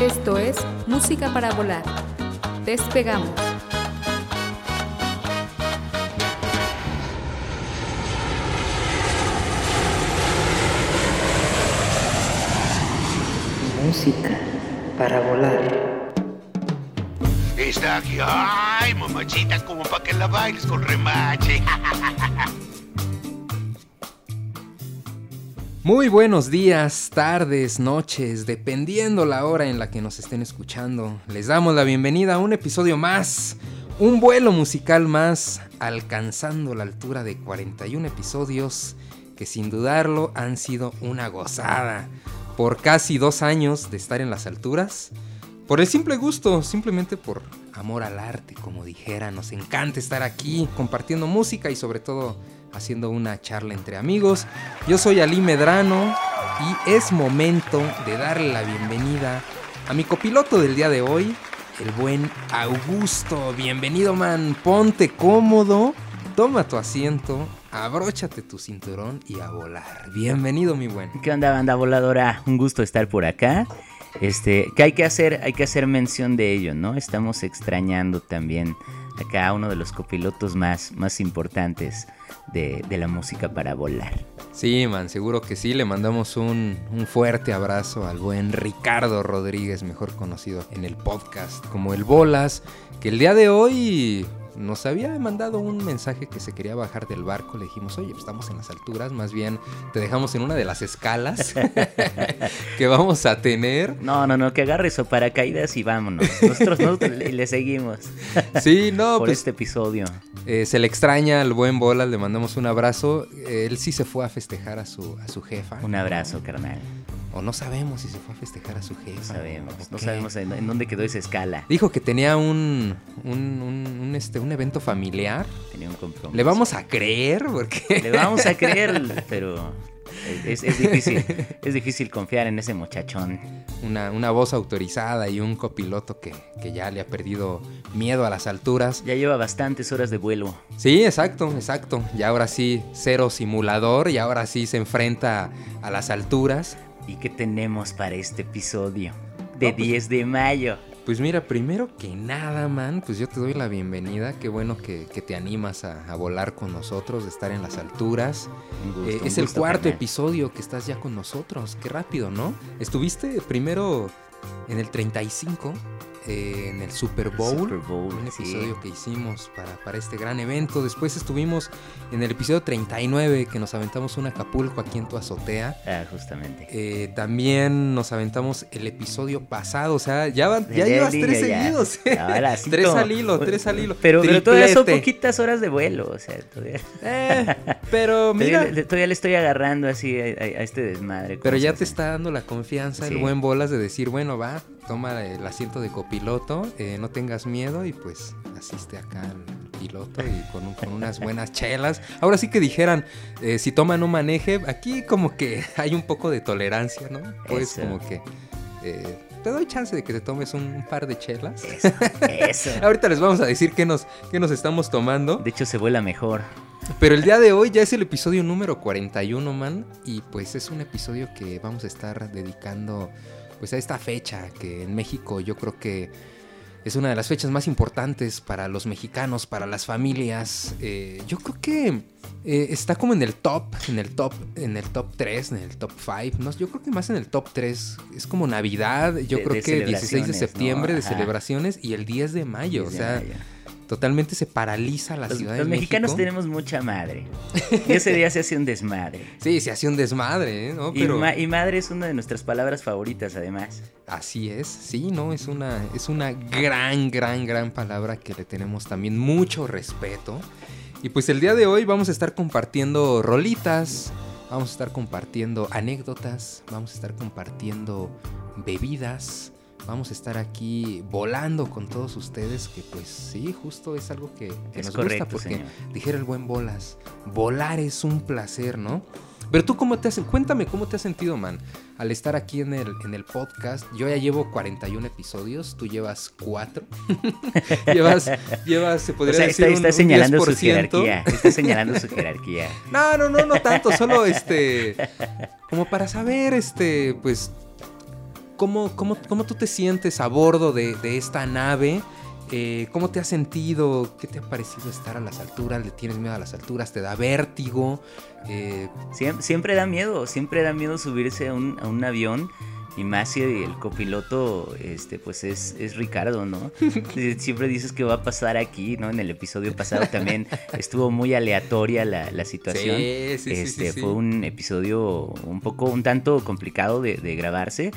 Esto es Música para Volar. Despegamos. Música para volar. Está aquí, ay, mamachita, como para que la bailes con remache. Muy buenos días, tardes, noches, dependiendo la hora en la que nos estén escuchando. Les damos la bienvenida a un episodio más, un vuelo musical más, alcanzando la altura de 41 episodios que sin dudarlo han sido una gozada. Por casi dos años de estar en las alturas, por el simple gusto, simplemente por amor al arte, como dijera, nos encanta estar aquí compartiendo música y sobre todo haciendo una charla entre amigos. Yo soy Ali Medrano y es momento de darle la bienvenida a mi copiloto del día de hoy, el buen Augusto. Bienvenido, man. Ponte cómodo, toma tu asiento, abróchate tu cinturón y a volar. Bienvenido, mi buen. ¿Qué onda, banda voladora? Un gusto estar por acá. Este, que hay que hacer, hay que hacer mención de ello, ¿no? Estamos extrañando también a uno de los copilotos más, más importantes de, de la música para volar. Sí, man, seguro que sí. Le mandamos un, un, fuerte abrazo al buen Ricardo Rodríguez, mejor conocido en el podcast como el Bolas, que el día de hoy nos había mandado un mensaje que se quería bajar del barco. Le dijimos, oye, pues estamos en las alturas, más bien te dejamos en una de las escalas que vamos a tener. No, no, no, que agarre su paracaídas y vámonos. Nosotros, nosotros le, seguimos. Sí, no, Por pues, este episodio. Eh, se le extraña al buen Bolas, le mandamos un abrazo. Él sí se fue a festejar a su, a su jefa. Un abrazo, carnal. O no sabemos si se fue a festejar a su jefa. No sabemos, no sabemos en, en, dónde quedó esa escala. Dijo que tenía un, un, un, un, este, un evento familiar. Tenía un compromiso. Le vamos a creer porque... Le vamos a creer, pero es, es, difícil, es difícil confiar en ese muchachón. Una, una voz autorizada y un copiloto que, que, ya le ha perdido miedo a las alturas. Ya lleva bastantes horas de vuelo. Sí, exacto, exacto. Y ahora sí, cero simulador y ahora sí se enfrenta a las alturas. ¿Y qué tenemos para este episodio? De no, pues, 10 de mayo. Pues mira, primero que nada, man, pues yo te doy la bienvenida. Qué bueno que, que te animas a, a, volar con nosotros, de estar en las alturas. Gusto, eh, es el cuarto carnal. episodio que estás ya con nosotros. Qué rápido, ¿no? Estuviste primero en el 35, eh, en el Super Bowl, Super Bowl un episodio sí. que hicimos para, para, este gran evento. Después estuvimos en el episodio 39 que nos aventamos un Acapulco aquí en tu azotea. Ah, justamente. Eh, también nos aventamos el episodio pasado, o sea, ya, van, ya, ya llevas tres ya. seguidos. Ahora sí tres al hilo, tres al hilo. Pero, pero todavía son poquitas horas de vuelo, o sea, todavía. Eh, pero mira. Todavía, todavía, le estoy agarrando así a, a este desmadre. Pero ya te está dando la confianza, sí. el buen bolas de decir, bueno, va, toma el asiento de copiloto, eh, no tengas miedo y pues asiste acá al piloto y con, un, con unas buenas chelas. Ahora sí que dijeran, eh, si toma no maneje, aquí como que hay un poco de tolerancia, ¿no? Pues Eso. como que... Eh, te doy chance de que te tomes un, un par de chelas. Eso, eso. Ahorita les vamos a decir qué nos, qué nos estamos tomando. De hecho, se vuela mejor. Pero el día de hoy ya es el episodio número 41, man. Y pues es un episodio que vamos a estar dedicando pues a esta fecha que en México yo creo que es una de las fechas más importantes para los mexicanos, para las familias. Eh, yo creo que eh, está como en el top, en el top, en el top 3, en el top 5. ¿no? Yo creo que más en el top 3. Es como Navidad, yo de, creo de que 16 de septiembre ¿no? de celebraciones y el 10 de mayo. 10 o sea, mayo totalmente se paraliza la los, ciudad los de mexicanos México. tenemos mucha madre. Y ese día se hace un desmadre. Sí, se hace un desmadre, ¿eh? ¿no? Pero... Y, ma y, madre es una de nuestras palabras favoritas, además. Así es, sí, ¿no? Es una, es una gran, gran, gran palabra que le tenemos también mucho respeto. Y pues el día de hoy vamos a estar compartiendo rolitas, vamos a estar compartiendo anécdotas, vamos a estar compartiendo bebidas, Vamos a estar aquí volando con todos ustedes, que pues sí, justo es algo que, que Es nos correcto, gusta, porque señor. dijera el buen Bolas, volar es un placer, ¿no? Pero tú cómo te has, cuéntame cómo te has sentido, man, al estar aquí en el, en el podcast. Yo ya llevo 41 episodios, tú llevas 4. llevas, llevas, se O podría sea, decir está, un- está un señalando su 10%. jerarquía. Está señalando su jerarquía. No, no, no, no tanto, solo este. Como para saber, este, pues. ¿Cómo, cómo, cómo tú te sientes a bordo de, de esta nave? Eh, ¿Cómo te has sentido? ¿Qué te ha parecido estar a las alturas? ¿Le tienes miedo a las alturas? ¿Te da vértigo? Eh, Siem- Siempre, da miedo, siempre da miedo subirse a un, a un avión. Y más si el copiloto, este, pues es, es Ricardo, ¿no? Siempre dices que va a pasar aquí, ¿no? En el episodio pasado también estuvo muy aleatoria la, la situación. Sí, sí, sí, este, sí, sí. Fue un episodio un poco, un tanto complicado de, de grabarse.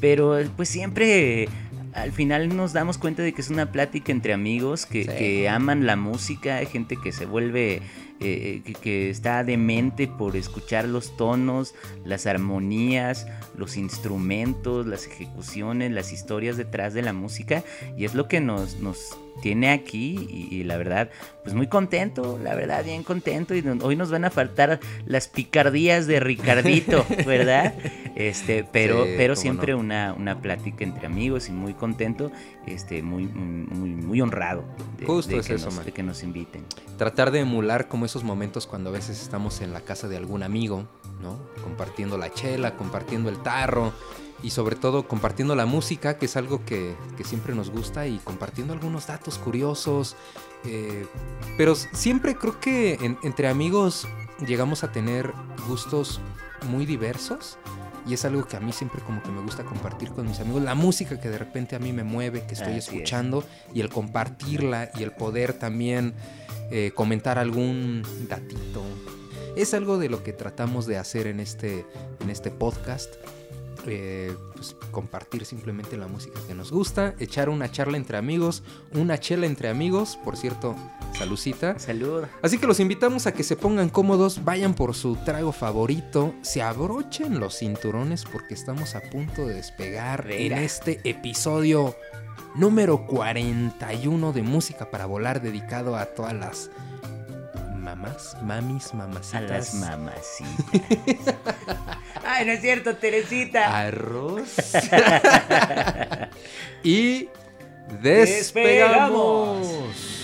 Pero pues siempre al final nos damos cuenta de que es una plática entre amigos que, Sí. que aman la música, hay gente que se vuelve, eh, que, que está demente por escuchar los tonos, las armonías, los instrumentos, las ejecuciones, las historias detrás de la música y es lo que nos, nos tiene aquí y, y la verdad, pues muy contento, la verdad, bien contento y hoy nos van a faltar las picardías de Ricardito, ¿verdad? Este, pero, Sí, pero siempre no. una, una plática entre amigos y muy contento, este, muy, muy, muy honrado de, Justo de es que eso, nos, de que nos inviten. tratar de emular como esos momentos cuando a veces estamos en la casa de algún amigo, ¿no? Compartiendo la chela, compartiendo el tarro y sobre todo compartiendo la música, que es algo que, que siempre nos gusta y compartiendo algunos datos curiosos. eh, pero siempre creo que en- entre amigos llegamos a tener gustos muy diversos. Y es algo que a mí siempre como que me gusta compartir con mis amigos. La música que de repente a mí me mueve, que estoy Así es. escuchando. Y el compartirla y el poder también eh, comentar algún datito. Es algo de lo que tratamos de hacer en este, en este podcast. Eh, pues, compartir simplemente la música que nos gusta, echar una charla entre amigos, una chela entre amigos, por cierto, salucita. Salud. Así que los invitamos a que se pongan cómodos, vayan por su trago favorito, se abrochen los cinturones porque estamos a punto de despegar en este episodio número 41 de Música para Volar dedicado a todas las mamás, mamis, A mamacitas. las mamacitas. Ay, no es cierto, Teresita. Arroz. y despegamos. Despegamos.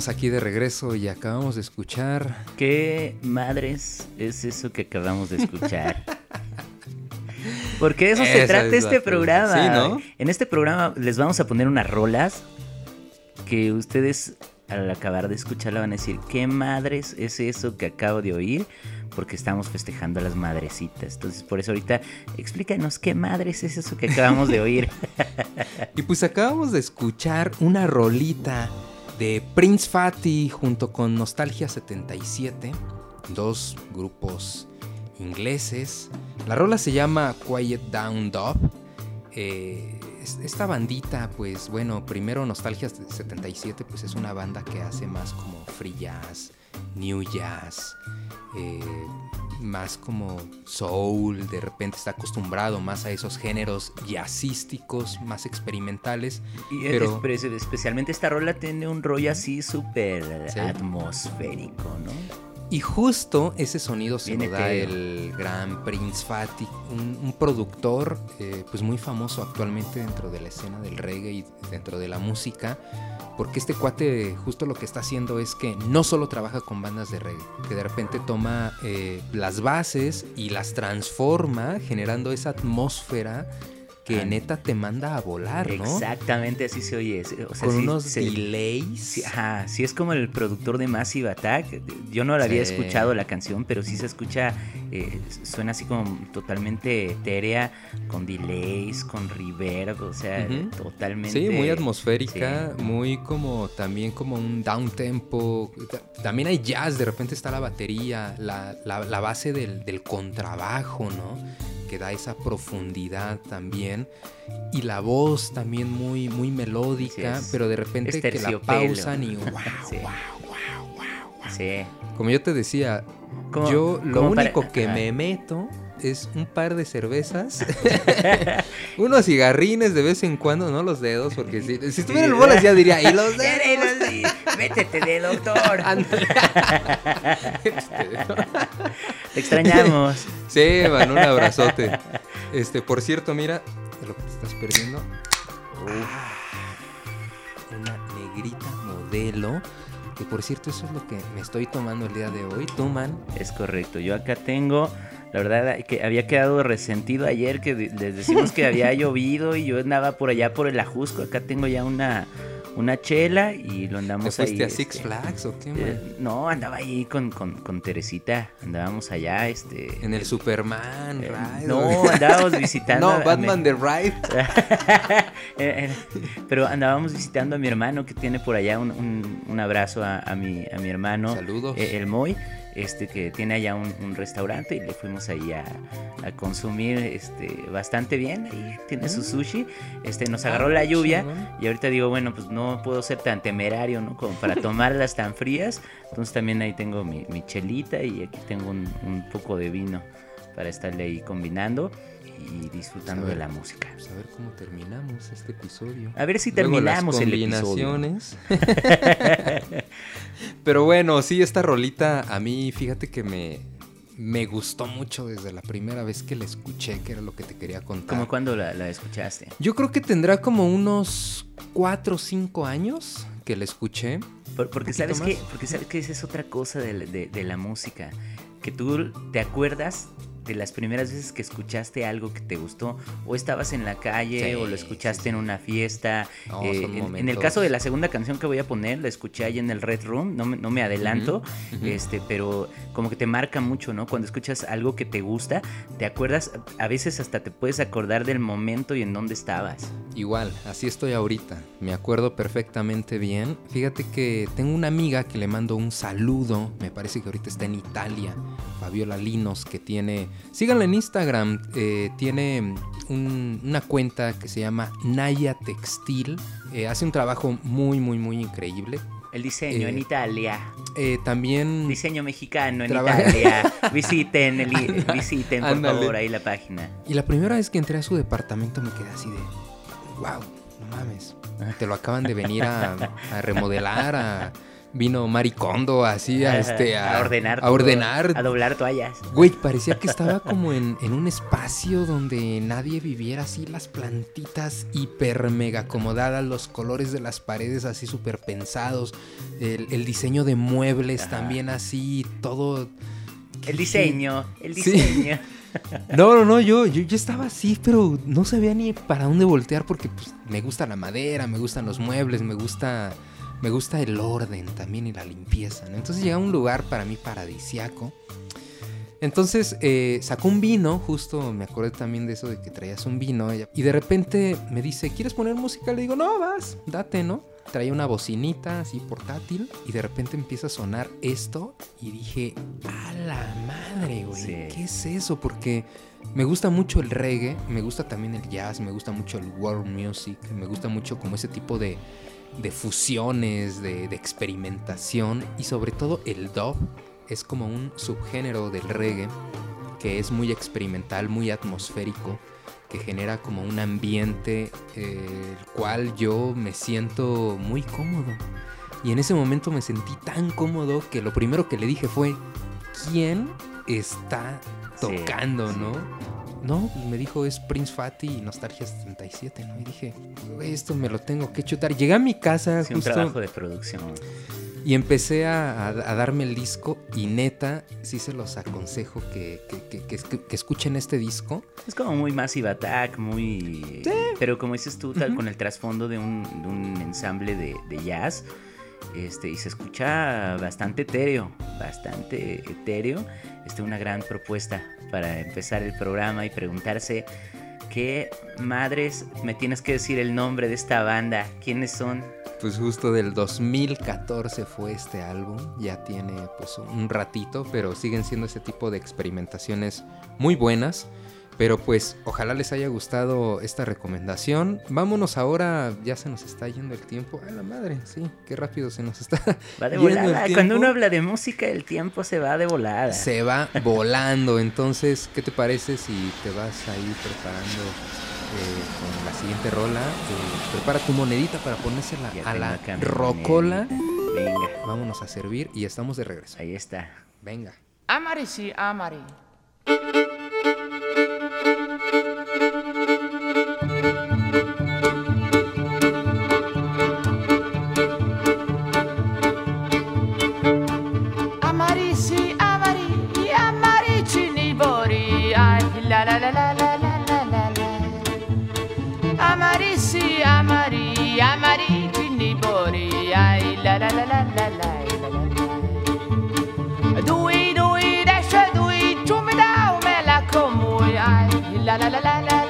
Estamos aquí de regreso y acabamos de escuchar. ¿Qué madres es eso que acabamos de escuchar? Porque de eso se Esa trata es la este programa. Sí, ¿no? En este programa les vamos a poner unas rolas que ustedes al acabar de escucharla van a decir, ¿qué madres es eso que acabo de oír? Porque estamos festejando a las madrecitas. Entonces, por eso ahorita explícanos qué madres es eso que acabamos de oír. Y pues acabamos de escuchar una rolita de Prince Fatty junto con Nostalgia 77, dos grupos ingleses. La rola se llama Quiet Down Dub. Eh, es- esta bandita, pues bueno, primero Nostalgia 77, pues es una banda que hace más como free jazz, new jazz, eh, más como soul, de repente está acostumbrado más a esos géneros jazzísticos, más experimentales. Y Pero- es- espe- especialmente esta rola tiene un rollo así súper Sí. atmosférico, ¿no? Y justo ese sonido se Viene lo da el gran Prince Fatty, un, un productor eh, pues muy famoso actualmente dentro de la escena del reggae y dentro de la música, porque este cuate justo lo que está haciendo es que no solo trabaja con bandas de reggae, que de repente toma eh, las bases y las transforma generando esa atmósfera que neta te manda a volar, ¿no? Exactamente así se oye. O sea, Con sí- unos se- delays. Sí, ajá, sí es como el productor de Massive Attack. Yo no la había escuchado la canción, pero sí se escucha, eh, suena así como totalmente etérea, con delays, con reverb, o sea, totalmente. Sí, muy atmosférica, muy como también como un down tempo. Ta- También hay jazz, de repente está la batería, la, la- la base del, del contrabajo, ¿no? Que da esa profundidad también. Y la voz también muy, muy melódica, pero de repente que la pausan y wow, Sí. Sí. Como yo te decía, yo lo para- único que ajá. me meto es un par de cervezas, unos cigarrines de vez en cuando, no los dedos, porque si, si estuviera el bolas ya diría, y los dedos. Métete de doctor. Te extrañamos. sí, man, un abrazote. Este, por cierto, mira, de lo que te estás perdiendo. Uf, una negrita modelo. Que por cierto, eso es lo que me estoy tomando el día de hoy. Tú, man. Es correcto. Yo acá tengo, la verdad, que había quedado resentido ayer que les decimos que había llovido y yo andaba por allá por el Ajusco. Acá tengo ya una, una chela y lo ¿Te andamos fuiste ahí. a Six este, Flags o qué, eh, no, andaba ahí con, con, con Teresita. Andábamos allá, este. En el Superman, eh, Ride, no, andábamos visitando. No, Batman The Ride. Eh, eh, Pero andábamos visitando a mi hermano que tiene por allá un, un- un abrazo a, a mi, a mi hermano. Saludos. eh, el Moy, este que tiene allá un, un restaurante y le fuimos ahí a, a consumir este, bastante bien. Ahí tiene su sushi. Este, nos agarró la lluvia y ahorita digo, bueno, pues no puedo ser tan temerario, ¿no? Como para tomarlas tan frías. Entonces también ahí tengo mi, mi chelita y aquí tengo un, un poco de vino para estarle ahí combinando y disfrutando de la música. A ver cómo terminamos este episodio. A ver si Luego las terminamos el episodio. combinaciones. Pero bueno, sí, esta rolita a mí, fíjate que me, me gustó mucho desde la primera vez que la escuché, que era lo que te quería contar. ¿Cómo cuando la, la escuchaste? Yo creo que tendrá como unos 4 o 5 años que la escuché. Por- porque sabes que, porque sabes que esa es otra cosa de, la- de- de la música, que tú te acuerdas de las primeras veces que escuchaste algo que te gustó, o estabas en la calle, Sí, o lo escuchaste en una fiesta. No, eh, en- en, el caso de la segunda canción que voy a poner, la escuché ahí en el Red Room, no me, no me adelanto, este, pero como que te marca mucho, ¿no? Cuando escuchas algo que te gusta, te acuerdas, a veces hasta te puedes acordar del momento y en dónde estabas. Igual, así estoy ahorita. Me acuerdo perfectamente bien. Fíjate que tengo una amiga que le mando un saludo. Me parece que ahorita está en Italia. Fabiola Linos, que tiene. Síganla en Instagram. eh, tiene un- una cuenta que se llama Naya Textil. Eh, hace un trabajo muy, muy, muy increíble. El diseño Eh, en Italia. También. Diseño mexicano en Trabaja- Italia. Visiten, el, i- visiten por favor ahí la página. Y la primera vez que entré a su departamento me quedé así de, wow, no mames, te lo acaban de venir a, a remodelar, a vino Maricondo así a, este, a, a ordenar. A ordenar. A doblar toallas. Güey, parecía que estaba como en, en un espacio donde nadie viviera así, las plantitas hiper mega acomodadas, los colores de las paredes así súper pensados, el, el diseño de muebles Ajá. también así, todo... El diseño, el Sí. diseño. No, no, no, yo, yo, yo estaba así, pero no sabía ni para dónde voltear porque pues, me gusta la madera, me gustan los muebles, me gusta, me gusta el orden también y la limpieza. ¿no? Entonces llegué a un lugar para mí paradisiaco. Entonces eh, sacó un vino, justo me acordé también de eso de que traías un vino. ella- Y de repente me dice, ¿quieres poner música? Le digo, no, vas, date, ¿no? Traía una bocinita así portátil y de repente empieza a sonar esto y dije, a la madre, güey, Sí. ¿qué es eso? Porque me gusta mucho el reggae, me gusta también el jazz, me gusta mucho el world music, me gusta mucho como ese tipo de, de fusiones, de, de experimentación y sobre todo el dub es como un subgénero del reggae que es muy experimental, muy atmosférico, que genera como un ambiente eh, el cual yo me siento muy cómodo. Y en ese momento me sentí tan cómodo que lo primero que le dije fue, ¿quién está Sí, tocando, sí. no? No, me dijo es Prince Fatty y Nostalgia 77, ¿no? Y dije, "Güey, esto me lo tengo que chutar. Llegué a mi casa Sí, un justo trabajo de producción. y empecé a, a- a darme el disco y neta, sí se los aconsejo que, que- que- escuchen este disco. Es como muy Massive Attack, muy... Pero como dices tú, tal, con el trasfondo de un, de un ensamble de, de jazz. Este, y se escucha bastante etéreo, bastante etéreo. Este, una gran propuesta para empezar el programa y preguntarse qué madres me tienes que decir el nombre de esta banda, quiénes son. Pues justo del 2014 fue este álbum, ya tiene pues un ratito, pero siguen siendo ese tipo de experimentaciones muy buenas. Pero pues ojalá les haya gustado esta recomendación. Vámonos ahora, ya se nos está yendo el tiempo. A la madre, sí, qué rápido se nos está Va de yendo el volada. tiempo. Cuando uno habla de música, el tiempo se va de volada. se va volando. Entonces, ¿qué te parece si te vas ahí preparando eh, con la siguiente rola? Eh, prepara tu monedita para ponérsela Ya a la rocola. Venga, Vámonos a servir y estamos de regreso. ahí está. Venga. Amari, sí, Amari. La la la la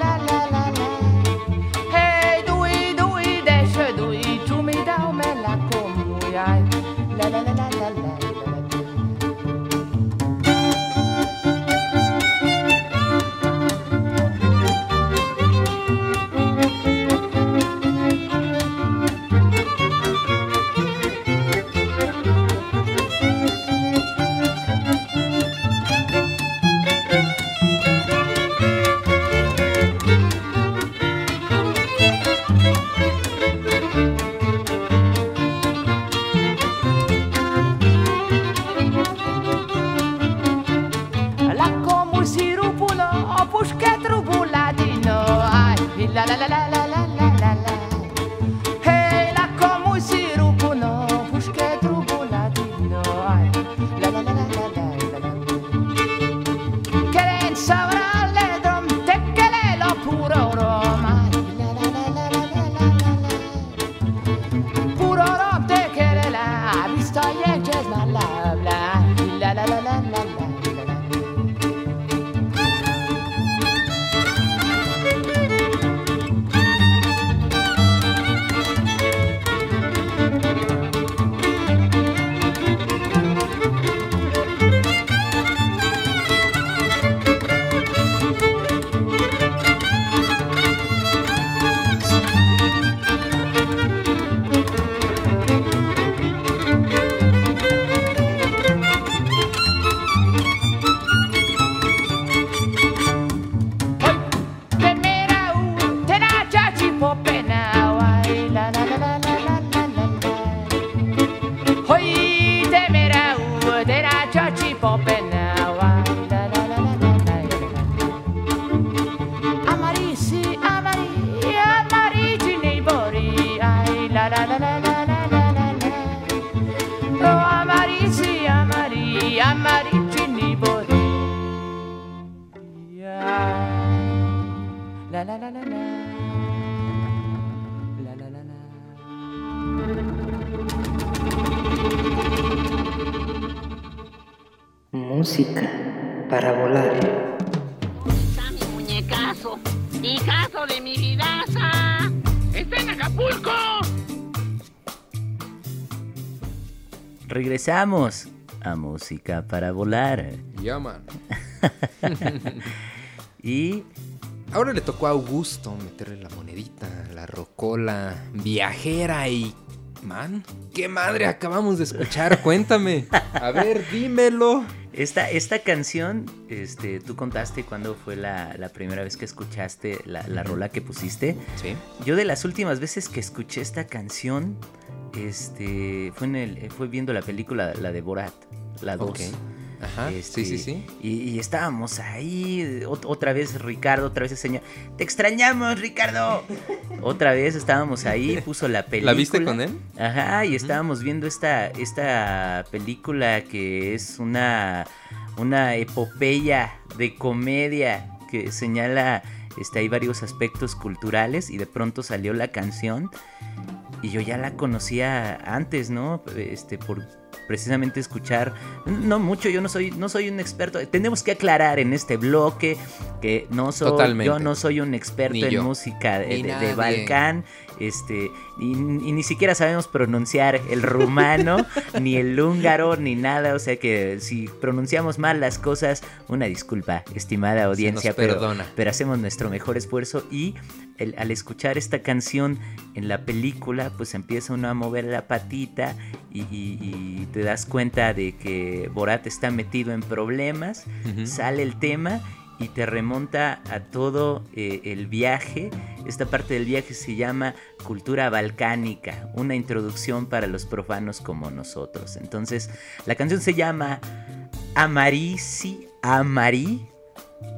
欢迎。Regresamos a Música para volar. Ya, man. Y Ahora le tocó a Augusto meterle la monedita, la rocola viajera y... Man, ¿qué madre acabamos de escuchar? Cuéntame. A ver, dímelo. esta, esta canción, este, tú contaste cuándo fue la, la primera vez que escuchaste la, la rola que pusiste. Sí. Yo de las últimas veces que escuché esta canción, este, fue, en el, fue viendo la película, la de Borat, la 2. Ok. Ajá. Este, Sí, sí, sí. Y, y estábamos ahí, ot- otra vez Ricardo, otra vez el señor. Te extrañamos, Ricardo. otra vez estábamos ahí, puso la película. ¿La viste con él? Ajá, y estábamos viendo esta, esta película que es una, una epopeya de comedia que señala, este, hay varios aspectos culturales y de pronto salió la canción y yo ya la conocía antes, ¿no? Este, por precisamente escuchar, no mucho, yo no soy, no soy un experto, tenemos que aclarar en este bloque que no soy, Totalmente. yo no soy un experto en música de, de-. Balcán, este, y, y ni siquiera sabemos pronunciar el rumano, ni el húngaro, ni nada, o sea que si pronunciamos mal las cosas, una disculpa, estimada audiencia, pero, perdona. pero hacemos nuestro mejor esfuerzo y el- al escuchar esta canción en la película, pues empieza uno a mover la patita y, y- y te das cuenta de que Borat está metido en problemas, sale el tema y te remonta a todo eh, el viaje. Esta parte del viaje se llama Cultura Balcánica, una introducción para los profanos como nosotros. Entonces, la canción se llama Amarisi Amarí,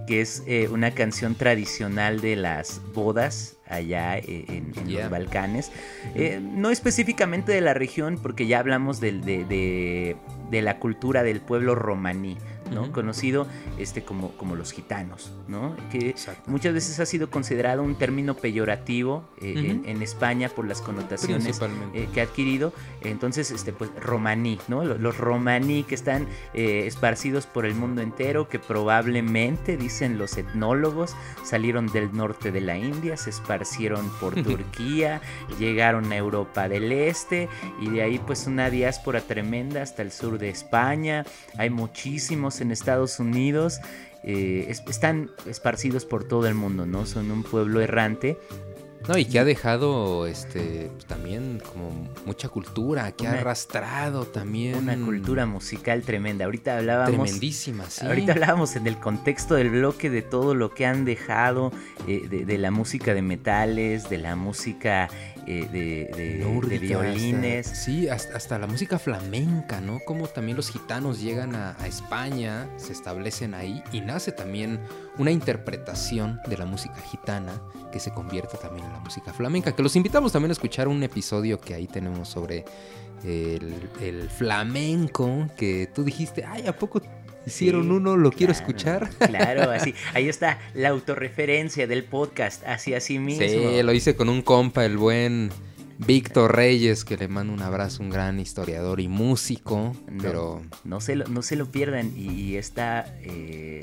que es eh, una canción tradicional de las bodas allá eh, en, en Yeah. los Balcanes. Eh, no específicamente de la región, porque ya hablamos del- de, de- de la cultura del pueblo romaní, ¿no? Conocido este, como, como los gitanos, ¿no? Que Exacto. muchas veces ha sido considerado un término peyorativo eh, en, España por las connotaciones eh, que ha adquirido. Entonces, este, pues, romaní, ¿no? Los, los romaní que están eh, esparcidos por el mundo entero, que probablemente, dicen los etnólogos, salieron del norte de la India, se esparcieron por Turquía, llegaron a Europa del Este y de ahí pues una diáspora tremenda hasta el sur de España. Hay muchísimos en Estados Unidos. eh, es- están esparcidos por todo el mundo, ¿no? Son un pueblo errante No, y que ha dejado este pues, también como mucha cultura, que ha arrastrado también una cultura musical tremenda. Ahorita hablábamos tremendísima, sí. Ahorita hablábamos en el contexto del bloque de todo lo que han dejado, eh, de, de la música de metales, de la música eh, de, de- de Nórdica, violines. hasta- sí, hasta, hasta la música flamenca, ¿no? Como también los gitanos llegan a, a España, se establecen ahí y nace también una interpretación de la música gitana que se convierte también en la música flamenca. Que los invitamos también a escuchar un episodio que ahí tenemos sobre el, el flamenco, que tú dijiste, ay, ¿a poco hicieron Sí, uno? Lo quiero escuchar. Claro, así. Ahí está la autorreferencia del podcast, hacia sí mismo. Sí, lo hice con un compa, el buen Víctor Reyes, que le mando un abrazo, un gran historiador y músico, No, pero no, se lo, no se lo pierdan. Y, y esta, eh,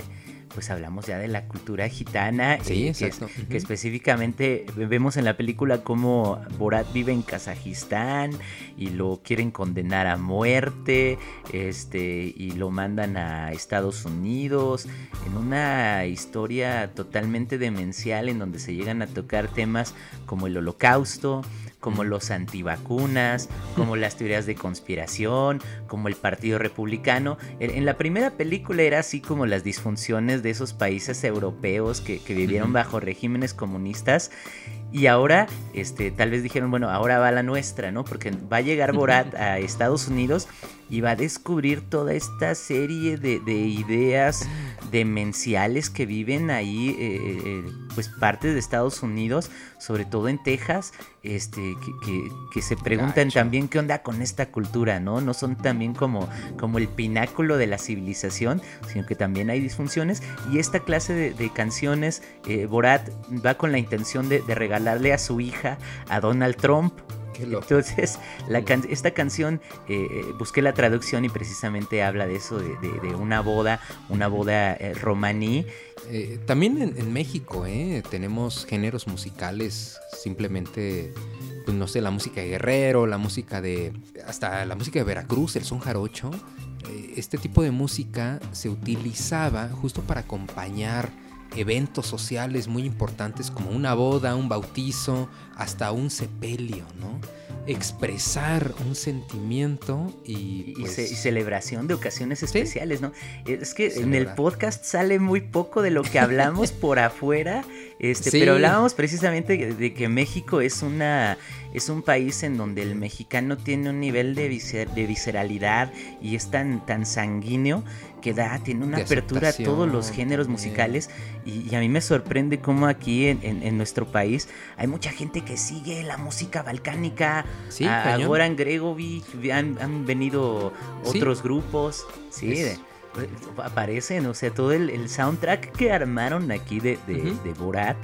pues hablamos ya de la cultura gitana. Sí, eh, que, es- exacto. que específicamente vemos en la película cómo Borat vive en Kazajistán y lo quieren condenar a muerte. Este, y lo mandan a Estados Unidos. En una historia totalmente demencial en donde se llegan a tocar temas como el holocausto como los antivacunas, como las teorías de conspiración, como el Partido Republicano. En, la primera película era así como las disfunciones de esos países europeos que, que vivieron bajo regímenes comunistas. Y ahora, este, tal vez dijeron, bueno, ahora va la nuestra, ¿no? Porque va a llegar Borat a Estados Unidos y va a descubrir toda esta serie de, de ideas demenciales que viven ahí, eh, eh, pues partes de Estados Unidos, sobre todo en Texas, este, que, que- que se preguntan Gacho. también qué onda con esta cultura, ¿no? No son también como, como el pináculo de la civilización, sino que también hay disfunciones. Y esta clase de, de canciones, eh, Borat va con la intención de, de regalarle a su hija, a Donald Trump. Entonces, la can- esta canción, eh, eh, busqué la traducción y precisamente habla de eso, de, de- de una boda, una boda eh, romaní. Eh, también en, en México, ¿eh? Tenemos géneros musicales, simplemente, pues no sé, la música de Guerrero, la música de... hasta la música de Veracruz, el son jarocho. Eh, este tipo de música se utilizaba justo para acompañar eventos sociales muy importantes como una boda, un bautizo, hasta un sepelio, ¿no? Expresar un sentimiento y... Y, pues, ce- y celebración de ocasiones especiales, ¿no? Es que en el podcast sale muy poco de lo que hablamos por afuera, este, Sí. pero hablábamos precisamente de, que México es una es un país en donde el mexicano tiene un nivel de, viscer- de visceralidad y es tan, tan sanguíneo que da, tiene una apertura a todos los géneros musicales y, y a mí me sorprende cómo aquí en, en- en nuestro país hay mucha gente que sigue la música balcánica, Sí, a, a cañón. Goran Gregovic, han, han venido Sí. otros grupos, sí, Es- de- aparecen, o sea, todo el, el soundtrack que armaron aquí de, de Borat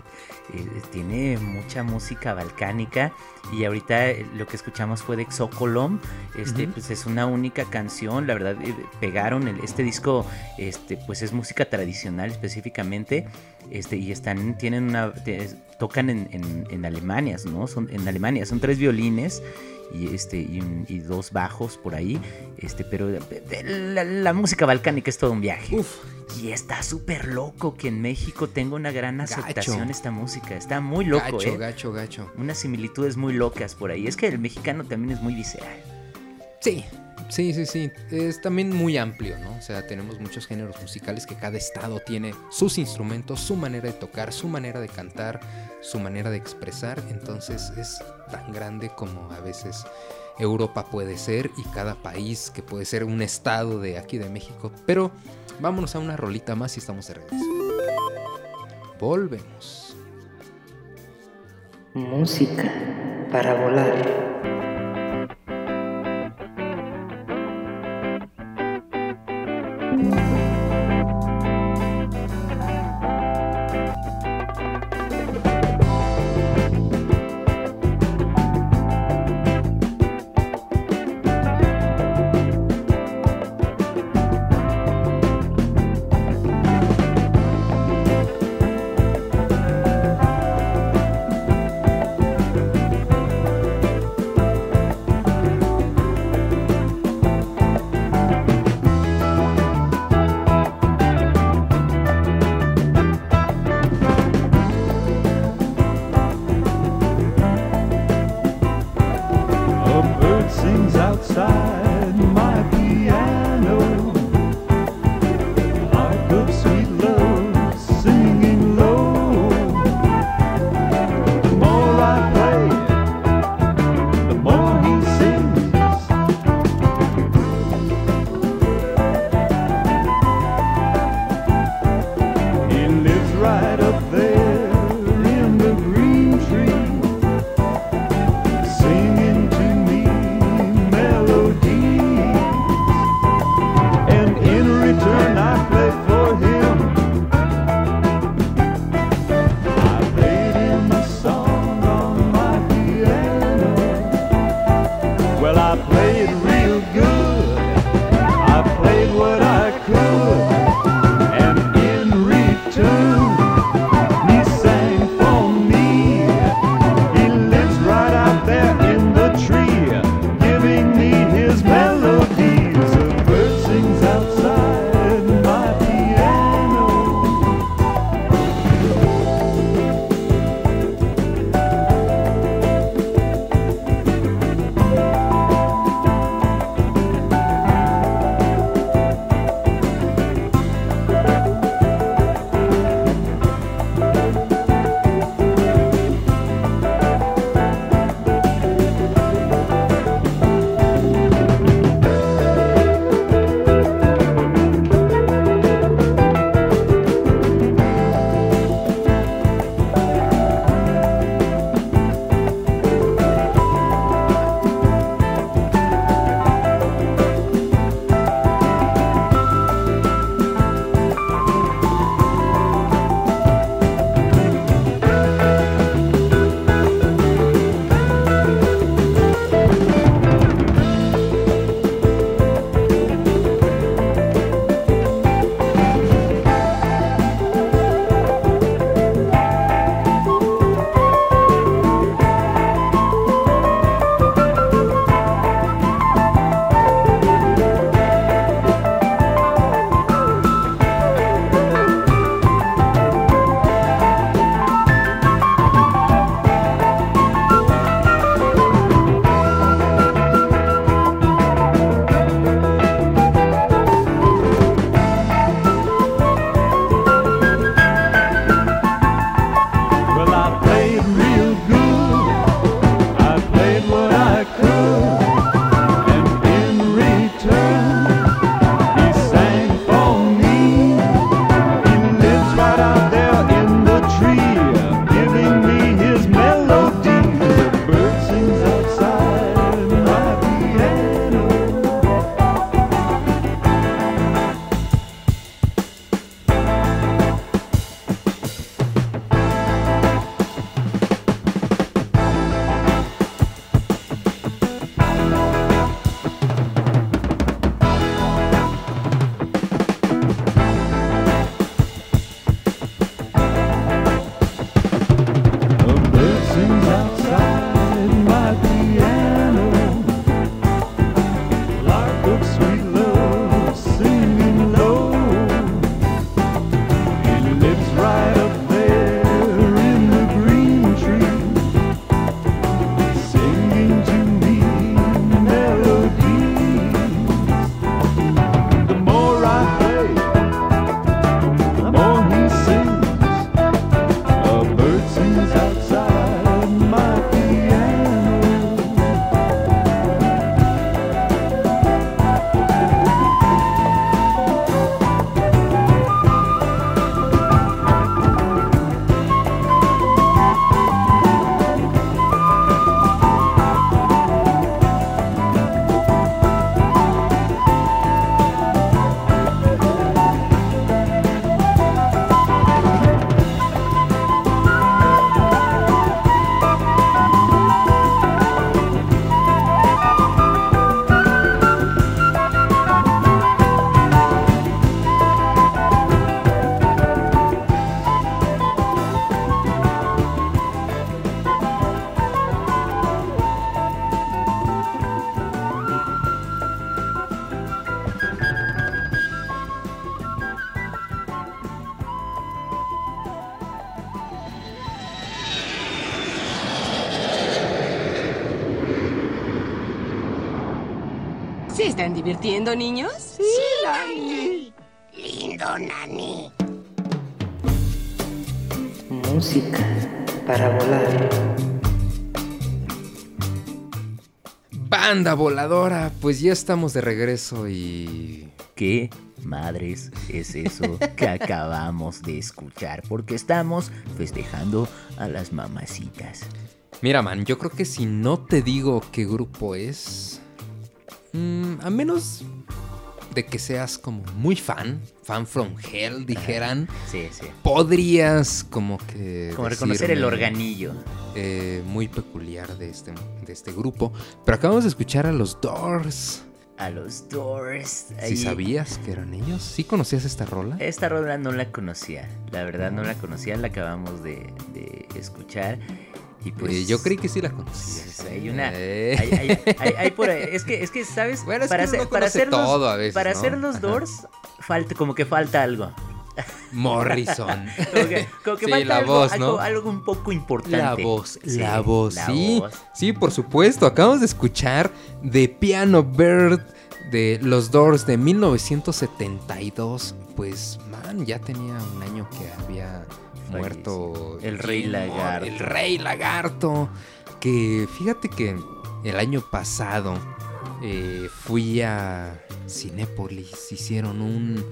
eh, tiene mucha música balcánica y ahorita eh, lo que escuchamos fue de Xocolom, este, Ujú. pues es una única canción, la verdad eh, pegaron el- este disco, este, pues es música tradicional específicamente, este, y están, tienen una, tocan en, en, en Alemania, ¿no? Son en Alemania, son tres violines y este y, dos bajos por ahí este pero eh, la, la música balcánica es todo un viaje. Uf, y está súper loco que en México tenga una gran Gacho. aceptación esta música. Está muy loco gacho, eh gacho, gacho. unas similitudes muy locas por ahí. Es que el mexicano también es muy visceral. Sí, sí, sí, sí. Es también muy amplio, ¿no? O sea, tenemos muchos géneros musicales que cada estado tiene sus instrumentos, su manera de tocar, su manera de cantar, su manera de expresar. Entonces es tan grande como a veces Europa puede ser y cada país que puede ser un estado de aquí de México. Pero vámonos a una rolita más y estamos de regreso. Volvemos. Música para volar. Niños? Sí, Nani. Lindo, Nani. Música para volar. Banda voladora, pues ya estamos de regreso y... ¿Qué madres es eso que acabamos de escuchar? Porque estamos festejando a las mamacitas. Mira, man, yo creo que si no te digo qué grupo es, mm, a menos de que seas como muy fan, fan from hell, dijeran, Sí, sí. podrías como que... Como reconocer el organillo. eh, muy peculiar de este, de este grupo. Pero acabamos de escuchar a los Doors. A los Doors. Si ahí. sabías que eran ellos, ¿sí conocías esta rola? Esta rola no la conocía. La verdad no la conocía, la acabamos de, de escuchar. Y pues. Eh, yo creí que sí la conocías. pues, hay una. Eh. Hay, hay- hay- hay por ahí- Es que, es que, ¿sabes? Bueno, es para que para hacer los, todo a veces, para ¿no? hacer los. Doors, falta, como que falta algo. Morrison. Como que, como que Sí, falta la algo, voz, algo, ¿no? algo un poco importante. La voz, Sí, la voz, la sí. voz. Sí, por supuesto. Acabamos de escuchar The Piano Bird de los Doors de 1972. Pues, man, ya tenía un año que había muerto El Rey Jim Lagarto. El Rey Lagarto. Que fíjate que el año pasado eh, fui a Cinépolis. Hicieron un,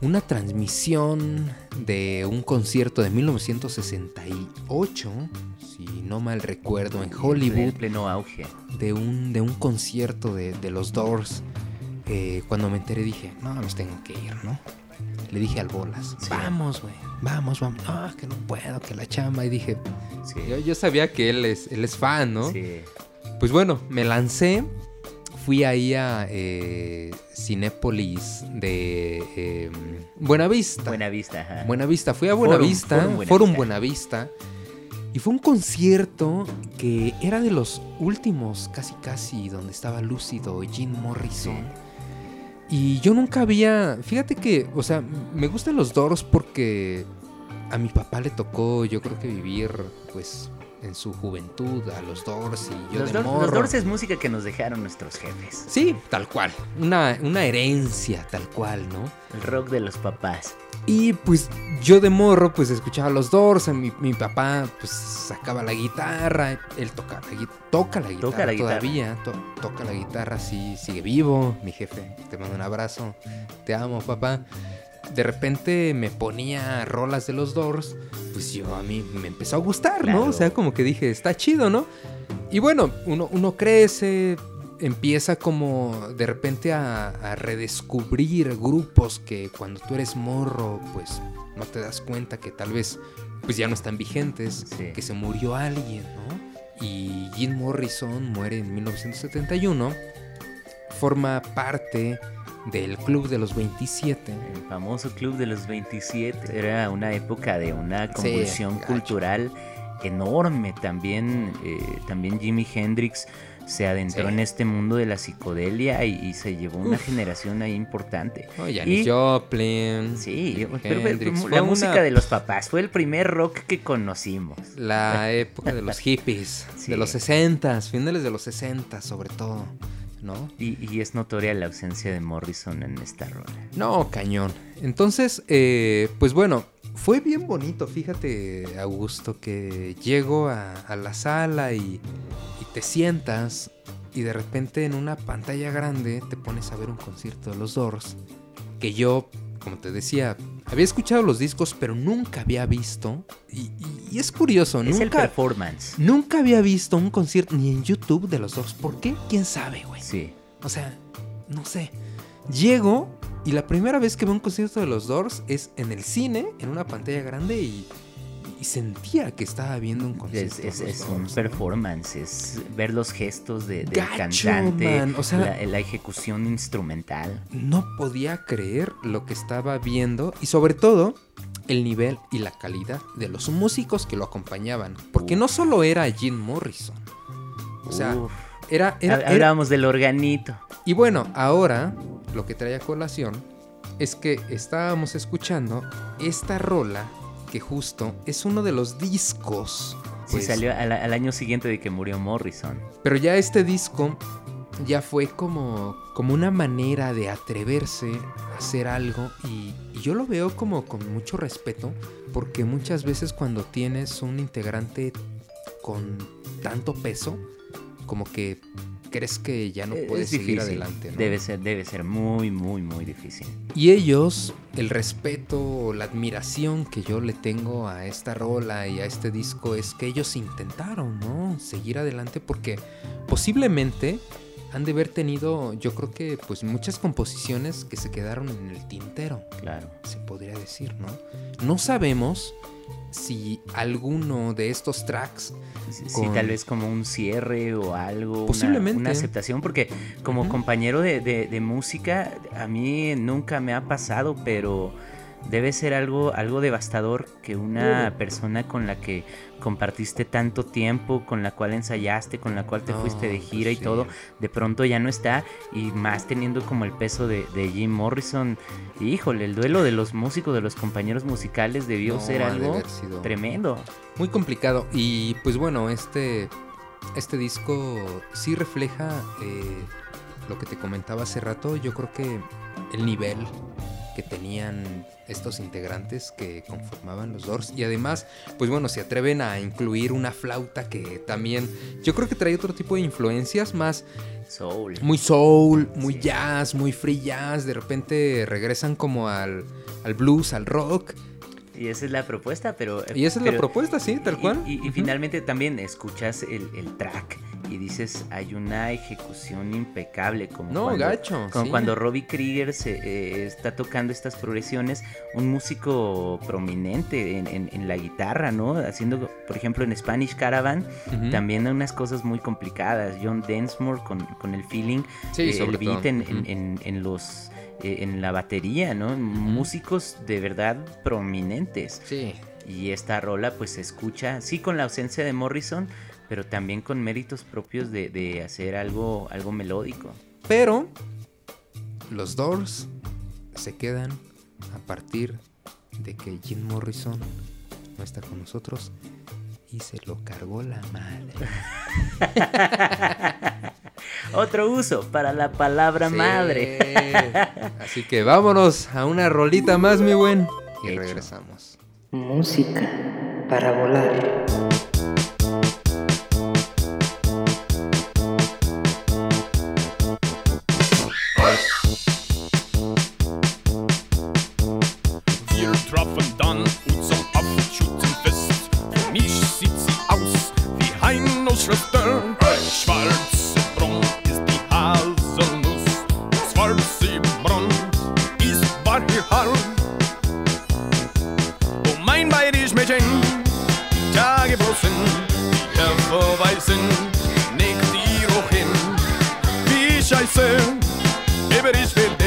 una transmisión de un concierto de 1968, si no mal recuerdo, en Hollywood En pleno auge. de un, de un concierto de, de los Doors. eh, cuando me enteré dije, no, nos tengo que ir, ¿no? Le dije al Bolas, vamos, güey, vamos, vamos. No, que no puedo, que la chamba. Y dije, Sí. yo, yo sabía que él es, él es fan, ¿no? Sí. Pues bueno, me lancé. Fui ahí a eh, Cinépolis de eh, Buenavista. Buena vista, ajá. Buenavista. Fui a Buenavista, Forum Forum Buenavista. Buenavista. Y fue un concierto que era de los últimos, casi casi, donde estaba Lúcido Jim Morrison. Y yo nunca había. Fíjate que, o sea, me gustan los Doors porque a mi papá le tocó, yo creo que vivir, pues, en su juventud a los Doors y yo Los, de Doors, los. Doors es música que nos dejaron nuestros jefes. Sí, tal cual. Una, una herencia, tal cual, ¿no? El rock de los papás. Y pues yo de morro pues escuchaba los Doors, mi, mi papá pues sacaba la guitarra, él toca la, toca la guitarra Toca la guitarra. todavía, to- toca la guitarra, sí, sigue vivo, mi jefe, te mando un abrazo, te amo papá. De repente me ponía rolas de los Doors, pues yo a mí me empezó a gustar, ¿no? Claro. O sea, como que dije, está chido, ¿no? Y bueno, uno, uno crece, empieza como de repente a, a redescubrir grupos que cuando tú eres morro, pues no te das cuenta que tal vez pues ya no están vigentes, Sí. que se murió alguien, ¿no? Y Jim Morrison muere en 1971, forma parte del Club de los 27. El famoso Club de los 27 era una época de una convulsión cultural enorme. También, eh, también Jimi Hendrix se adentró Sí. en este mundo de la psicodelia y, y se llevó una Uf. generación ahí importante. Oh, Janis Y- Joplin. Sí, pero fue Fue la una- música de los papás fue el primer rock que conocimos. La época de los hippies, Sí. de los 60, finales de los 60 sobre todo, ¿no? Y, y es notoria la ausencia de Morrison en esta rola. No, cañón. Entonces, eh, pues bueno, fue bien bonito, fíjate, Augusto, que llego a, a la sala y te sientas y de repente en una pantalla grande te pones a ver un concierto de los Doors, que yo, como te decía, había escuchado los discos, pero nunca había visto. Y, es curioso, Es el nunca, performance. nunca había visto un concierto ni en YouTube de los Doors. ¿Por qué? ¿Quién sabe, güey? Sí. O sea, no sé. Llego y la primera vez que veo un concierto de los Doors es en el cine, en una pantalla grande y, y sentía que estaba viendo un concierto. Es, es- de los es un Doors, ¿no? performance, es ver los gestos de, del Gacho, cantante, man, o sea- la, la ejecución instrumental. No podía creer lo que estaba viendo y sobre todo el nivel y la calidad de los músicos que lo acompañaban. Porque no solo era Jim Morrison. O sea, Uf. era, era- Hablábamos del organito. Y bueno, ahora lo que trae a colación es que estábamos escuchando esta rola que justo es uno de los discos. Sí, pues, salió al, al año siguiente de que murió Morrison. Pero ya este disco ya fue como, como una manera de atreverse a hacer algo y, y yo lo veo como con mucho respeto porque muchas veces cuando tienes un integrante con tanto peso, como que crees que ya no Eh, puedes es seguir adelante. ¿no? Debe ser, debe ser muy, muy, muy difícil. Y ellos, el respeto, la admiración que yo le tengo a esta rola y a este disco es que ellos intentaron, ¿no? Seguir adelante porque posiblemente han de haber tenido, yo creo que pues muchas composiciones que se quedaron en el tintero, Claro. se podría decir, ¿no? No sabemos si alguno de estos tracks Sí, sí, Con- tal vez como un cierre o algo. Posiblemente. Una, aceptación, porque como compañero de, de- de música, a mí nunca me ha pasado, pero debe ser algo, algo devastador que una persona con la que compartiste tanto tiempo, con la cual ensayaste, con la cual te fuiste de pues gira y todo, de pronto ya no está, y más teniendo como el peso de, de Jim Morrison. Híjole, el duelo de los músicos, de los compañeros musicales debió No, ser de algo tremendo. Muy complicado. Y pues bueno, este, este disco sí refleja eh, lo que te comentaba hace rato. Yo creo que el nivel que tenían estos integrantes que conformaban los Doors. Y además, pues bueno, se atreven a incluir una flauta que también yo creo que trae otro tipo de influencias más Soul. muy soul, muy Sí. jazz, muy free jazz. De repente regresan como al, al blues, al rock. Y esa es la propuesta, pero... Y esa es la propuesta, sí, tal y- cual. Y, finalmente también escuchas el, el track y dices, hay una ejecución impecable. Como No, cuando, gacho, Como sí. cuando Robbie Krieger se, eh, está tocando estas progresiones, un músico prominente en, en- en la guitarra, ¿no? Haciendo, por ejemplo, en Spanish Caravan, Ujú. también unas cosas muy complicadas. John Densmore con, con el feeling, Sí, eh, sobre el beat todo. en, Ujú. en- en- los... eh, en la batería, ¿no? Músicos de verdad prominentes. Sí. Y esta rola pues se escucha, sí con la ausencia de Morrison, pero también con méritos propios de, de hacer algo, algo melódico. Pero los Doors se quedan a partir de que Jim Morrison no está con nosotros y se lo cargó la madre. Otro uso para la palabra Sí. madre. Así que vámonos a una rolita más, mi buen. Y Hecho. regresamos. Música para volar. Verweisen, nickt die hin. Wie scheiße, aber ich will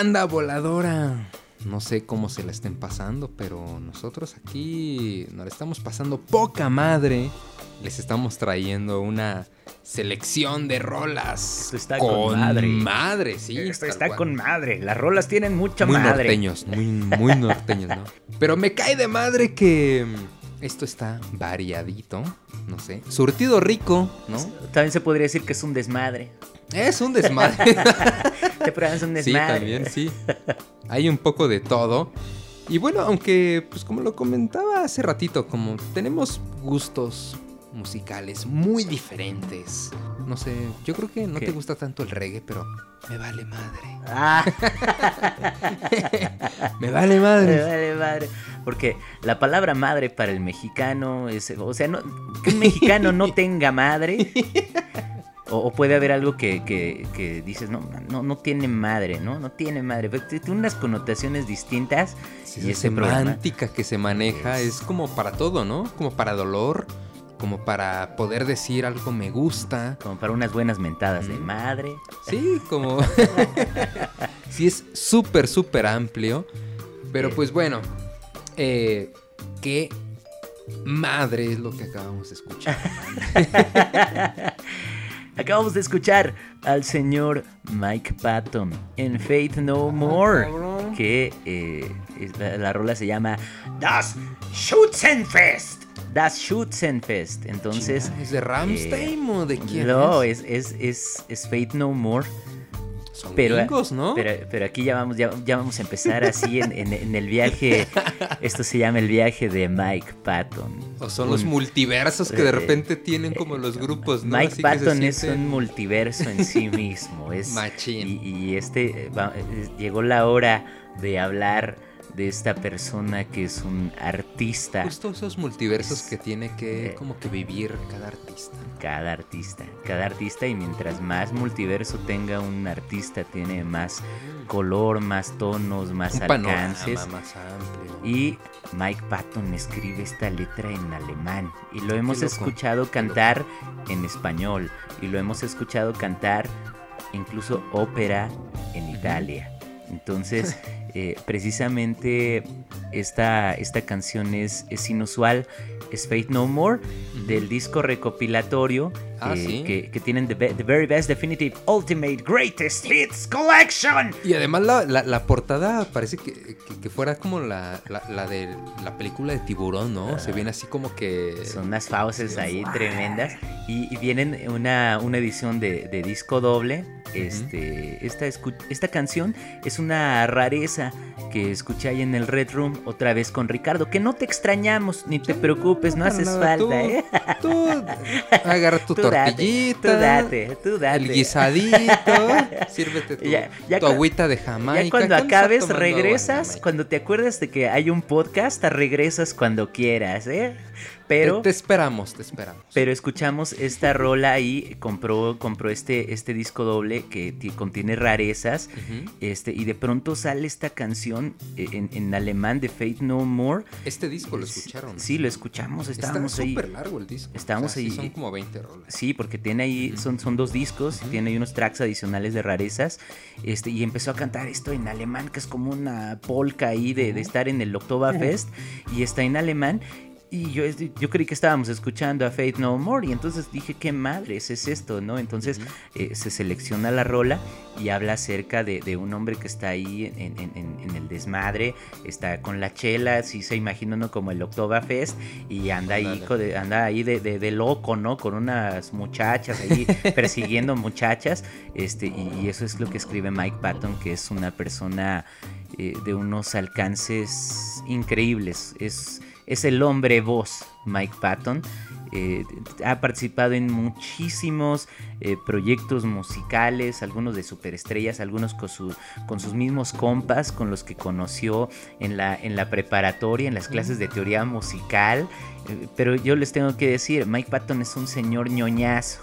banda voladora. No sé cómo se la estén pasando, pero nosotros aquí nos la estamos pasando poca madre. Les estamos trayendo una selección de rolas. Esto está con madre. madre, sí. Esto está cual. con madre. Las rolas tienen mucha muy madre. norteños, muy, muy norteños, ¿no? Pero me cae de madre que mm, esto está variadito, no sé. Surtido rico, ¿no? También se podría decir que es un desmadre. Es un desmadre. Programa es un Sí, desmadre. también, sí. Hay un poco de todo. Y bueno, aunque, pues como lo comentaba hace ratito, como tenemos gustos musicales muy diferentes. No sé, yo creo que no ¿Qué? te gusta tanto el reggae, pero me vale madre. Ah. Me vale madre. Me vale madre. Porque la palabra madre para el mexicano es. O sea, no, que un mexicano no tenga madre. O, o puede haber algo que, que- que dices, no, no, no tiene madre, ¿no? No tiene madre. Pero tiene unas connotaciones distintas. Sí, y esa semántica que se maneja es como para todo, ¿no? Como para dolor, como para poder decir algo me gusta. Como para unas buenas mentadas de madre. Sí, como... sí, es súper, súper amplio. Pero Sí. pues bueno, eh, qué madre es lo que acabamos de escuchar. Acabamos de escuchar al señor Mike Patton en Faith No More. Que eh, la, la rola se llama Das Schützenfest. Das Schützenfest. Entonces. ¿Es de Rammstein o de quién No, es, es, es, es Faith No More. Son Pero, gringos, ¿no? pero, pero aquí ya vamos, ya, ya vamos a empezar así en, en- en el viaje. Esto se llama el viaje de Mike Patton. o son los multiversos que eh, de repente tienen como los grupos, ¿no? Mike Así Patton es un multiverso en sí mismo. Es, Machín. Y, y este eh, va- eh, llegó la hora de hablar de esta persona que es un artista. Justo esos multiversos Es- que tiene que eh, como que vivir cada artista. Cada artista, cada artista y mientras más multiverso tenga un artista tiene más color, más tonos, más Un alcances. más amplio. Y Mike Patton escribe esta letra en alemán y lo hemos escuchado cantar en español y lo hemos escuchado cantar incluso ópera en Italia. Entonces, eh, precisamente esta, esta canción es, es inusual, es Faith No More, del disco recopilatorio Ah, eh, ¿sí? que, que tienen the, Be- the Very Best Definitive Ultimate Greatest Hits Collection. Y además la, la- la portada parece que, que- que fuera como la, la, de la película de tiburón, ¿no? Se viene así como que... Son unas fauces ahí tremendas. Y, y vienen una, una edición de, de disco doble. Este, esta, esta canción es una rareza que escuché ahí en el Red Room otra vez con Ricardo. Que no te extrañamos, ni te preocupes, no haces nada, falta, tú- ¿eh? Tú agarra tu Tú date, tortillita. tú date, tú date. El guisadito. sírvete tu, Ya- ya tu agüita de Jamaica. Ya cuando ¿qué andas acabes, regresas. Cuando te acuerdas de que hay un podcast, regresas cuando quieras, ¿eh? Pero. Te, te esperamos, te esperamos. Pero escuchamos esta rola ahí, compró, compró este, este disco doble que ti- contiene rarezas, este, y de pronto sale esta canción eh, en, en alemán de Faith No More. Este disco lo escucharon. Sí, lo escuchamos, Está estábamos ahí. súper largo el disco. Estábamos O sea, sí ahí. son como 20 rolas. Sí, porque tiene ahí, son, son dos discos, tiene ahí unos tracks adicionales de rarezas, este, y empezó a cantar esto en alemán, que es como una polka ahí de, de estar en el Oktoberfest, y está en alemán, y yo, yo creí que estábamos escuchando a Faith No More, y entonces dije, ¿qué madres es esto? ¿no? Entonces eh, se selecciona la rola y habla acerca de, de un hombre que está ahí en, en- en- en el desmadre, está con la chela, si se imagina uno como el Oktoberfest, y anda ahí, de- anda ahí de, de- loco, ¿no? Con unas muchachas ahí persiguiendo muchachas, este, y, y eso es lo que escribe Mike Patton, que es una persona eh, de unos alcances increíbles, es, es el hombre voz, Mike Patton. Eh, ha participado en muchísimos eh, proyectos musicales, algunos de superestrellas, algunos con, su- con sus mismos compas, con los que conoció en la, en la preparatoria, en las clases de teoría musical. Eh, pero yo les tengo que decir, Mike Patton es un señor ñoñazo.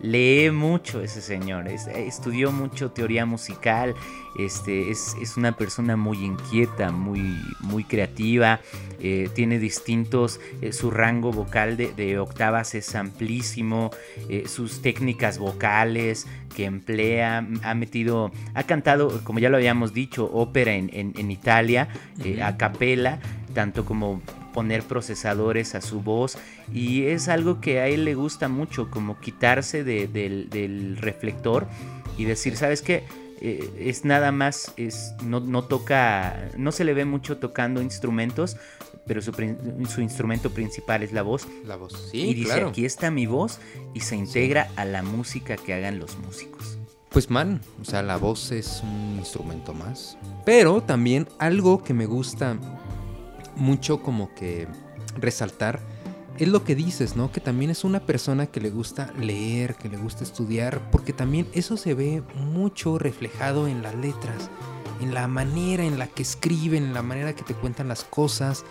Lee mucho ese señor, es- estudió mucho teoría musical, este, es, es una persona muy inquieta, muy, muy creativa, eh, tiene distintos, eh, su rango vocal de, de octavas es amplísimo, eh, sus técnicas vocales que emplea, ha metido, ha cantado, como ya lo habíamos dicho, ópera en, en- en Italia, a capela, tanto como poner procesadores a su voz y es algo que a él le gusta mucho, como quitarse de- del, del reflector y decir, ¿sabes qué? Eh, es nada más, es, no, no toca, no se le ve mucho tocando instrumentos, pero su instrumento principal es la voz. La voz, sí, y dice, claro. aquí está mi voz y se integra a la música que hagan los músicos. Pues man, o sea, la voz es un instrumento más. Pero también algo que me gusta mucho como que resaltar es lo que dices, ¿no? Que también es una persona que le gusta leer, que le gusta estudiar, porque también eso se ve mucho reflejado en las letras, en la manera en la que escriben, en la manera que te cuentan las cosas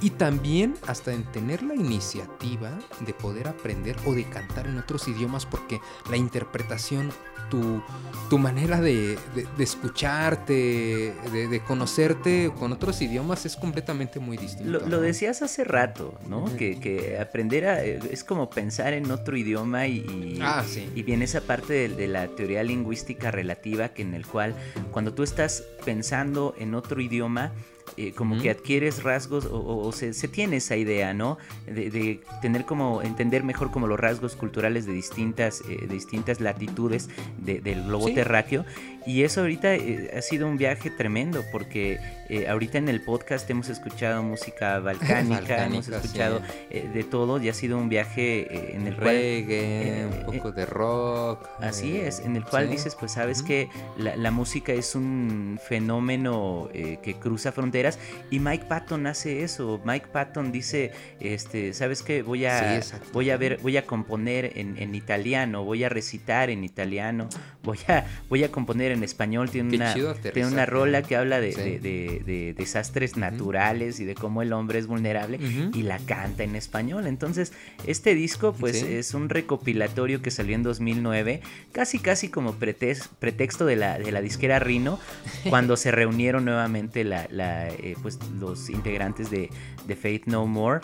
y también hasta en tener la iniciativa de poder aprender o de cantar en otros idiomas porque la interpretación, tu, tu manera de, de- de escucharte, de, de conocerte con otros idiomas es completamente muy distinto. Lo, decías hace rato, ¿no? que, que aprender a, es como pensar en otro idioma y, y, Ah, sí. y viene esa parte de, de la teoría lingüística relativa que en el cual cuando tú estás pensando en otro idioma, eh, como que adquieres rasgos o, o- o se, se tiene esa idea, ¿no? De, de tener como, entender mejor como los rasgos culturales de distintas, eh, de distintas latitudes de- del globo Sí. terráqueo. Y eso ahorita eh, ha sido un viaje tremendo porque eh, ahorita en el podcast hemos escuchado música balcánica, hemos escuchado sí. eh, de todo y ha sido un viaje en el cual... Reggae, eh, un poco de rock. Así es, en el cual sí. dices, pues sabes que la, la música es un fenómeno que cruza fronteras y Mike Patton hace eso. Mike Patton dice, este, sabes que voy a voy a ver, voy a componer en, en italiano, voy a recitar en italiano, voy a voy a componer en español. Tiene una tiene una rola que habla de, Sí. de- de- de desastres naturales y de cómo el hombre es vulnerable y la canta en español. Entonces, este disco pues Sí. es un recopilatorio que salió en 2009, casi casi como pretexto de la, de la disquera Rino, cuando se reunieron nuevamente la, la, eh, pues, los integrantes de, de Faith No More.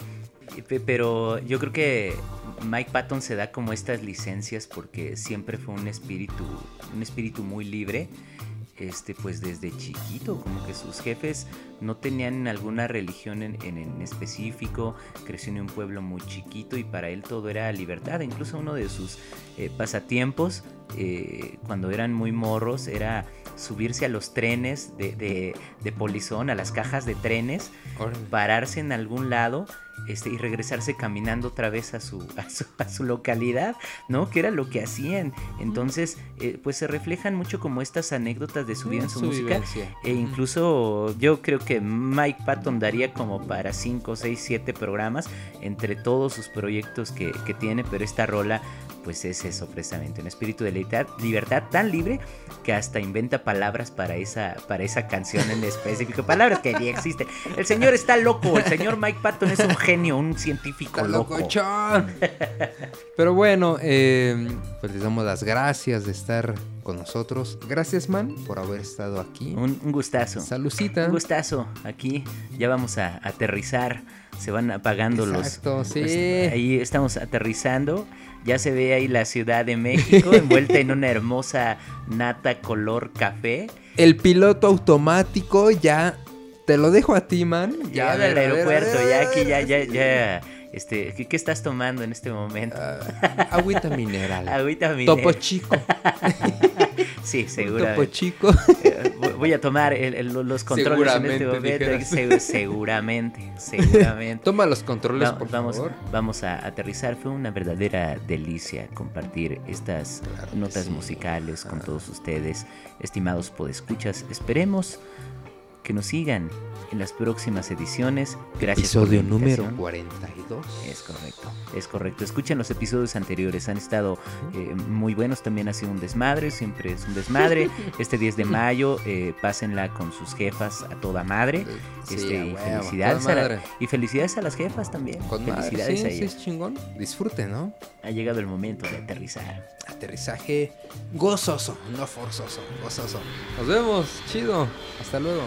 Pero yo creo que Mike Patton se da como estas licencias porque siempre fue un espíritu, un espíritu muy libre. Este, pues desde chiquito, como que sus jefes no tenían alguna religión en, en- en específico, creció en un pueblo muy chiquito y para él todo era libertad. Incluso uno de sus eh, pasatiempos, eh, cuando eran muy morros, era subirse a los trenes de, de, de polizón, a las cajas de trenes, Órale. pararse en algún lado este, y regresarse caminando otra vez a su, a su, a su localidad, ¿no? Que era lo que hacían. Entonces, eh, pues se reflejan mucho como estas anécdotas de su vida en su, Su música. vivencia. E incluso yo creo que Mike Patton daría como para 5, 6, 7 programas entre todos sus proyectos que, que tiene, pero esta rola pues es eso precisamente, un espíritu de libertad, libertad tan libre que hasta inventa palabras para esa, para esa canción en específico, palabras que ni existen. El señor está loco, el señor Mike Patton es un genio, un científico Está loco. locochón. Pero bueno, eh, pues les damos las gracias de estar con nosotros. Gracias, man, por haber estado aquí. Un, un gustazo. Salucita. Un gustazo. Aquí ya vamos a aterrizar. Se van apagando Exacto, los. sí. ahí estamos aterrizando. Ya se ve ahí la Ciudad de México envuelta en una hermosa nata color café. El piloto automático ya te lo dejo a ti, man. Ya a del aeropuerto, ya aquí, ya, ya, ya. Este, ¿qué, qué estás tomando en este momento? Ah, agüita mineral. Agüita mineral. Topo chico. Sí, seguramente. Topo chico. Eh, voy- a tomar el- el- los controles en este Seguramente, momento. Se- seguramente, seguramente. Toma los controles, Va- por vamos, favor. vamos a aterrizar. Fue una verdadera delicia compartir estas Claro notas sí. musicales con todos ustedes, estimados podescuchas. Esperemos que nos sigan en las próximas ediciones. Gracias Episodio por la número invitación. 42. Es correcto, es correcto. Escuchen los episodios anteriores, han estado eh, muy buenos. También ha sido un desmadre, siempre es un desmadre. Este 10 de mayo, eh, pásenla con sus jefas a toda madre. Sí, Este, y, huevo, felicidades a la- y felicidades a las jefas también. Con madre, felicidades sí, a sí, ellas. es chingón. Disfrute, ¿no? Ha llegado el momento de aterrizar. Aterrizaje gozoso, no forzoso, gozoso. Nos vemos, chido. Hasta luego.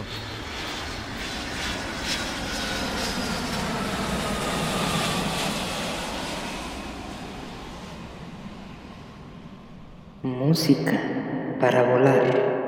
Música para volar.